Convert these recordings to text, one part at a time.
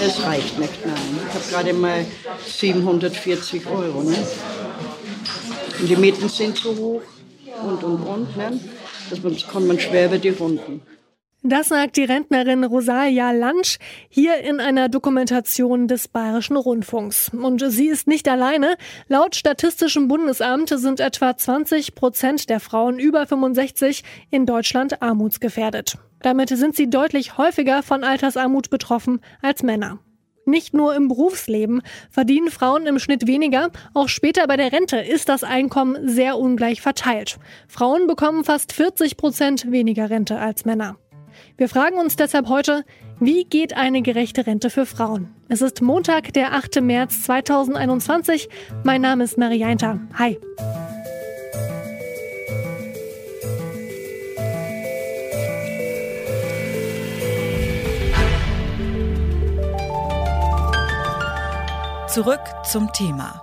Es reicht nicht, nein. Ich habe gerade mal 740 Euro. Ne? Und die Mieten sind zu hoch und und und. Ne? Das kommt man schwer über die Runden. Das sagt die Rentnerin Rosalia Lansch hier in einer Dokumentation des Bayerischen Rundfunks. Und sie ist nicht alleine. Laut Statistischem Bundesamt sind etwa 20 Prozent der Frauen über 65 in Deutschland armutsgefährdet. Damit sind sie deutlich häufiger von Altersarmut betroffen als Männer. Nicht nur im Berufsleben verdienen Frauen im Schnitt weniger, auch später bei der Rente ist das Einkommen sehr ungleich verteilt. Frauen bekommen fast 40 Prozent weniger Rente als Männer. Wir fragen uns deshalb heute, wie geht eine gerechte Rente für Frauen? Es ist Montag, der 8. März 2021. Mein Name ist Marianta. Hi. Zurück zum Thema.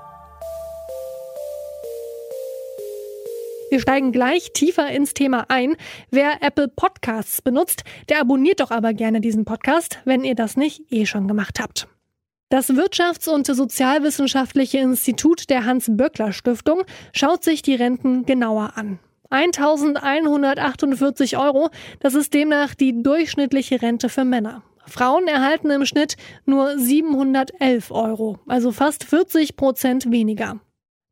Wir steigen gleich tiefer ins Thema ein. Wer Apple Podcasts benutzt, der abonniert doch aber gerne diesen Podcast, wenn ihr das nicht eh schon gemacht habt. Das Wirtschafts- und Sozialwissenschaftliche Institut der Hans-Böckler-Stiftung schaut sich die Renten genauer an. 1148 Euro, das ist demnach die durchschnittliche Rente für Männer. Frauen erhalten im Schnitt nur 711 Euro, also fast 40 Prozent weniger.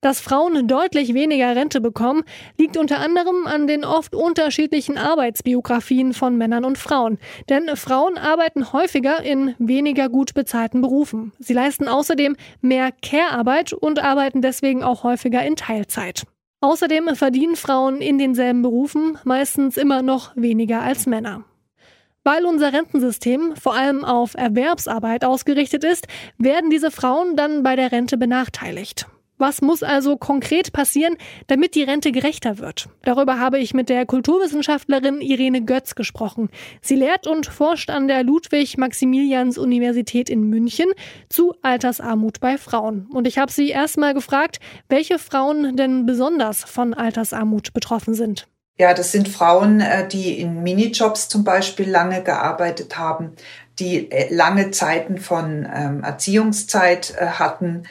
Dass Frauen deutlich weniger Rente bekommen, liegt unter anderem an den oft unterschiedlichen Arbeitsbiografien von Männern und Frauen. Denn Frauen arbeiten häufiger in weniger gut bezahlten Berufen. Sie leisten außerdem mehr Care-Arbeit und arbeiten deswegen auch häufiger in Teilzeit. Außerdem verdienen Frauen in denselben Berufen meistens immer noch weniger als Männer. Weil unser Rentensystem vor allem auf Erwerbsarbeit ausgerichtet ist, werden diese Frauen dann bei der Rente benachteiligt. Was muss also konkret passieren, damit die Rente gerechter wird? Darüber habe ich mit der Kulturwissenschaftlerin Irene Götz gesprochen. Sie lehrt und forscht an der Ludwig-Maximilians-Universität in München zu Altersarmut bei Frauen. Und ich habe sie erstmal gefragt, welche Frauen denn besonders von Altersarmut betroffen sind. Ja, das sind Frauen, äh, die in Minijobs zum Beispiel lange gearbeitet haben, die äh, lange Zeiten von ähm, Erziehungszeit äh, hatten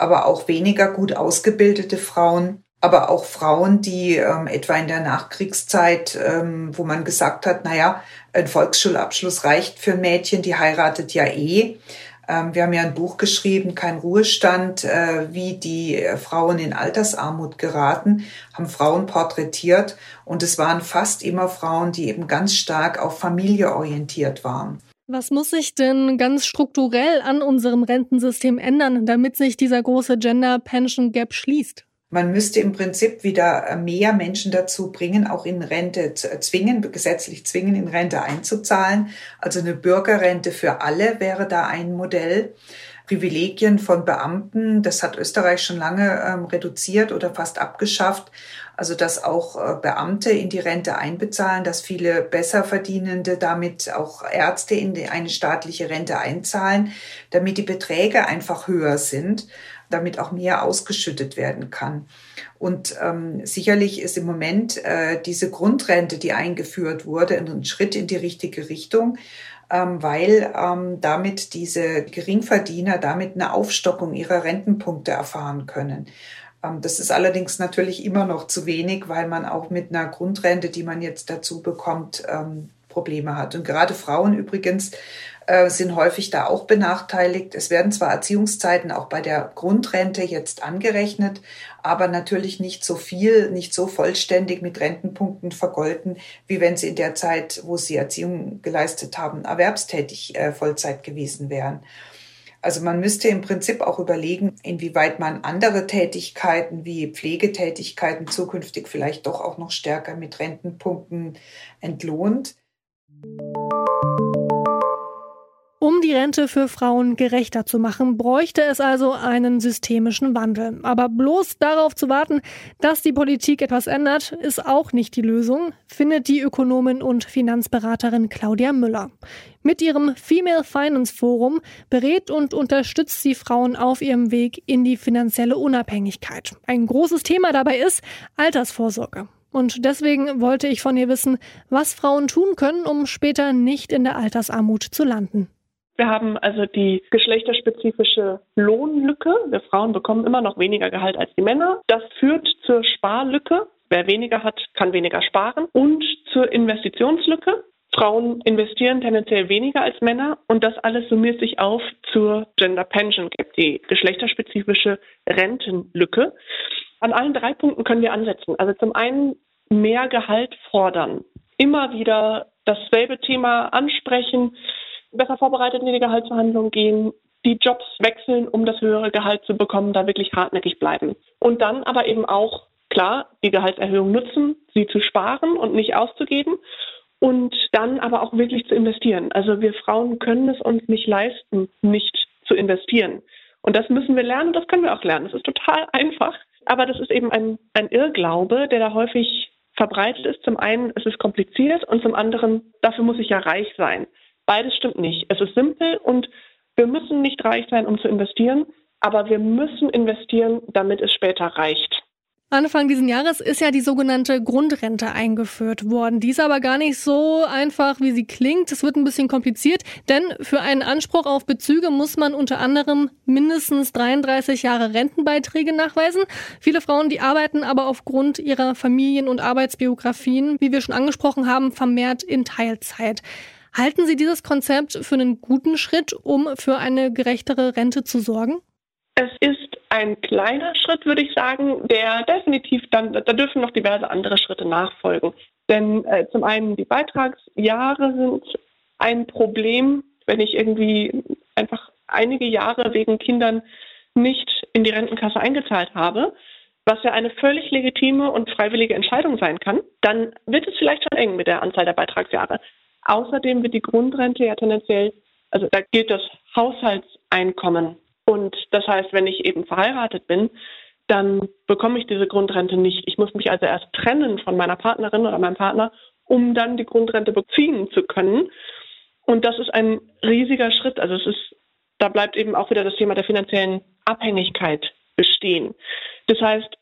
aber auch weniger gut ausgebildete Frauen, aber auch Frauen, die ähm, etwa in der Nachkriegszeit, ähm, wo man gesagt hat, naja, ein Volksschulabschluss reicht für Mädchen, die heiratet ja eh. Ähm, wir haben ja ein Buch geschrieben, kein Ruhestand, äh, wie die äh, Frauen in Altersarmut geraten, haben Frauen porträtiert und es waren fast immer Frauen, die eben ganz stark auf Familie orientiert waren. Was muss sich denn ganz strukturell an unserem Rentensystem ändern, damit sich dieser große Gender Pension Gap schließt? Man müsste im Prinzip wieder mehr Menschen dazu bringen, auch in Rente zwingen, gesetzlich zwingen, in Rente einzuzahlen. Also eine Bürgerrente für alle wäre da ein Modell. Privilegien von Beamten, das hat Österreich schon lange ähm, reduziert oder fast abgeschafft. Also dass auch äh, Beamte in die Rente einbezahlen, dass viele Besserverdienende damit auch Ärzte in eine staatliche Rente einzahlen, damit die Beträge einfach höher sind, damit auch mehr ausgeschüttet werden kann. Und ähm, sicherlich ist im Moment äh, diese Grundrente, die eingeführt wurde, ein Schritt in die richtige Richtung ähm, weil ähm, damit diese Geringverdiener damit eine Aufstockung ihrer Rentenpunkte erfahren können. Ähm, das ist allerdings natürlich immer noch zu wenig, weil man auch mit einer Grundrente, die man jetzt dazu bekommt, ähm, Probleme hat. Und gerade Frauen übrigens äh, sind häufig da auch benachteiligt. Es werden zwar Erziehungszeiten auch bei der Grundrente jetzt angerechnet, aber natürlich nicht so viel, nicht so vollständig mit Rentenpunkten vergolten, wie wenn sie in der Zeit, wo sie Erziehung geleistet haben, erwerbstätig äh, Vollzeit gewesen wären. Also man müsste im Prinzip auch überlegen, inwieweit man andere Tätigkeiten wie Pflegetätigkeiten zukünftig vielleicht doch auch noch stärker mit Rentenpunkten entlohnt. Um die Rente für Frauen gerechter zu machen, bräuchte es also einen systemischen Wandel. Aber bloß darauf zu warten, dass die Politik etwas ändert, ist auch nicht die Lösung, findet die Ökonomin und Finanzberaterin Claudia Müller. Mit ihrem Female Finance Forum berät und unterstützt sie Frauen auf ihrem Weg in die finanzielle Unabhängigkeit. Ein großes Thema dabei ist Altersvorsorge. Und deswegen wollte ich von ihr wissen, was Frauen tun können, um später nicht in der Altersarmut zu landen. Wir haben also die geschlechterspezifische Lohnlücke. Wir Frauen bekommen immer noch weniger Gehalt als die Männer. Das führt zur Sparlücke. Wer weniger hat, kann weniger sparen. Und zur Investitionslücke. Frauen investieren tendenziell weniger als Männer und das alles summiert sich auf zur Gender Pension Gap, die geschlechterspezifische Rentenlücke. An allen drei Punkten können wir ansetzen. Also zum einen mehr Gehalt fordern, immer wieder dasselbe Thema ansprechen, besser vorbereitet in die Gehaltsverhandlungen gehen, die Jobs wechseln, um das höhere Gehalt zu bekommen, da wirklich hartnäckig bleiben. Und dann aber eben auch, klar, die Gehaltserhöhung nutzen, sie zu sparen und nicht auszugeben und dann aber auch wirklich zu investieren. Also wir Frauen können es uns nicht leisten, nicht zu investieren. Und das müssen wir lernen, das können wir auch lernen. Das ist total einfach. Aber das ist eben ein, ein Irrglaube, der da häufig verbreitet ist. Zum einen ist es kompliziert und zum anderen, dafür muss ich ja reich sein. Beides stimmt nicht. Es ist simpel und wir müssen nicht reich sein, um zu investieren, aber wir müssen investieren, damit es später reicht. Anfang diesen Jahres ist ja die sogenannte Grundrente eingeführt worden. Die ist aber gar nicht so einfach, wie sie klingt. Es wird ein bisschen kompliziert, denn für einen Anspruch auf Bezüge muss man unter anderem mindestens 33 Jahre Rentenbeiträge nachweisen. Viele Frauen, die arbeiten aber aufgrund ihrer Familien- und Arbeitsbiografien, wie wir schon angesprochen haben, vermehrt in Teilzeit. Halten Sie dieses Konzept für einen guten Schritt, um für eine gerechtere Rente zu sorgen? Es ist ein kleiner Schritt, würde ich sagen, der definitiv dann, da dürfen noch diverse andere Schritte nachfolgen. Denn äh, zum einen die Beitragsjahre sind ein Problem, wenn ich irgendwie einfach einige Jahre wegen Kindern nicht in die Rentenkasse eingezahlt habe, was ja eine völlig legitime und freiwillige Entscheidung sein kann, dann wird es vielleicht schon eng mit der Anzahl der Beitragsjahre. Außerdem wird die Grundrente ja tendenziell, also da gilt das Haushaltseinkommen. Und das heißt, wenn ich eben verheiratet bin, dann bekomme ich diese Grundrente nicht. Ich muss mich also erst trennen von meiner Partnerin oder meinem Partner, um dann die Grundrente beziehen zu können. Und das ist ein riesiger Schritt. Also es ist, da bleibt eben auch wieder das Thema der finanziellen Abhängigkeit bestehen. Das heißt,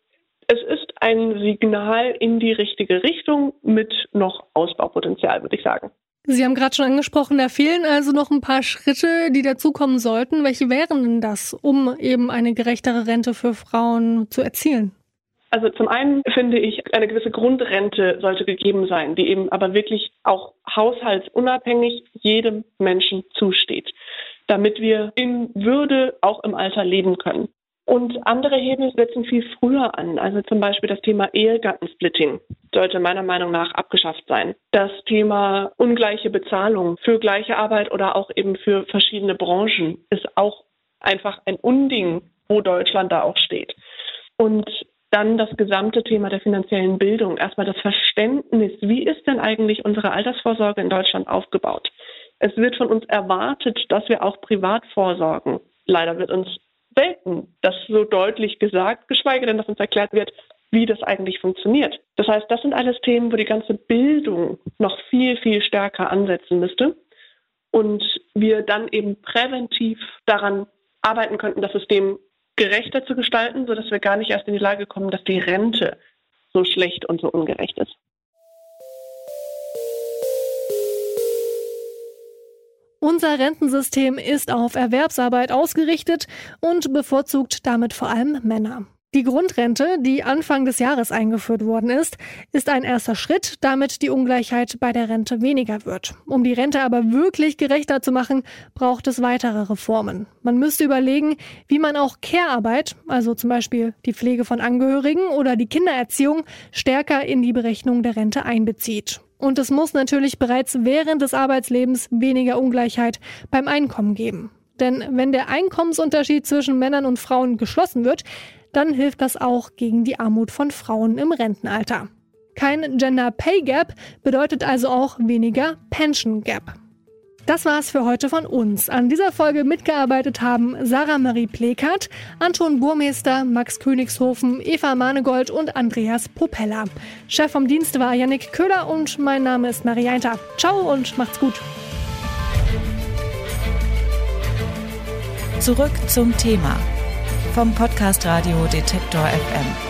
es ist ein Signal in die richtige Richtung mit noch Ausbaupotenzial, würde ich sagen. Sie haben gerade schon angesprochen, da fehlen also noch ein paar Schritte, die dazukommen sollten. Welche wären denn das, um eben eine gerechtere Rente für Frauen zu erzielen? Also zum einen finde ich, eine gewisse Grundrente sollte gegeben sein, die eben aber wirklich auch haushaltsunabhängig jedem Menschen zusteht, damit wir in Würde auch im Alter leben können. Und andere Hebel setzen viel früher an. Also zum Beispiel das Thema Ehegattensplitting sollte meiner Meinung nach abgeschafft sein. Das Thema ungleiche Bezahlung für gleiche Arbeit oder auch eben für verschiedene Branchen ist auch einfach ein Unding, wo Deutschland da auch steht. Und dann das gesamte Thema der finanziellen Bildung. Erstmal das Verständnis, wie ist denn eigentlich unsere Altersvorsorge in Deutschland aufgebaut? Es wird von uns erwartet, dass wir auch privat vorsorgen. Leider wird uns selten das so deutlich gesagt, geschweige denn, dass uns erklärt wird, wie das eigentlich funktioniert. Das heißt, das sind alles Themen, wo die ganze Bildung noch viel, viel stärker ansetzen müsste und wir dann eben präventiv daran arbeiten könnten, das System gerechter zu gestalten, sodass wir gar nicht erst in die Lage kommen, dass die Rente so schlecht und so ungerecht ist. Unser Rentensystem ist auf Erwerbsarbeit ausgerichtet und bevorzugt damit vor allem Männer. Die Grundrente, die Anfang des Jahres eingeführt worden ist, ist ein erster Schritt, damit die Ungleichheit bei der Rente weniger wird. Um die Rente aber wirklich gerechter zu machen, braucht es weitere Reformen. Man müsste überlegen, wie man auch Care-Arbeit, also zum Beispiel die Pflege von Angehörigen oder die Kindererziehung, stärker in die Berechnung der Rente einbezieht. Und es muss natürlich bereits während des Arbeitslebens weniger Ungleichheit beim Einkommen geben. Denn wenn der Einkommensunterschied zwischen Männern und Frauen geschlossen wird, dann hilft das auch gegen die Armut von Frauen im Rentenalter. Kein Gender Pay Gap bedeutet also auch weniger Pension Gap. Das war's für heute von uns. An dieser Folge mitgearbeitet haben Sarah Marie Plekert, Anton Burmeister, Max Königshofen, Eva Manegold und Andreas Popella. Chef vom Dienst war Yannick Köhler und mein Name ist Marie Einter. Ciao und macht's gut. Zurück zum Thema vom Podcast Radio Detektor FM.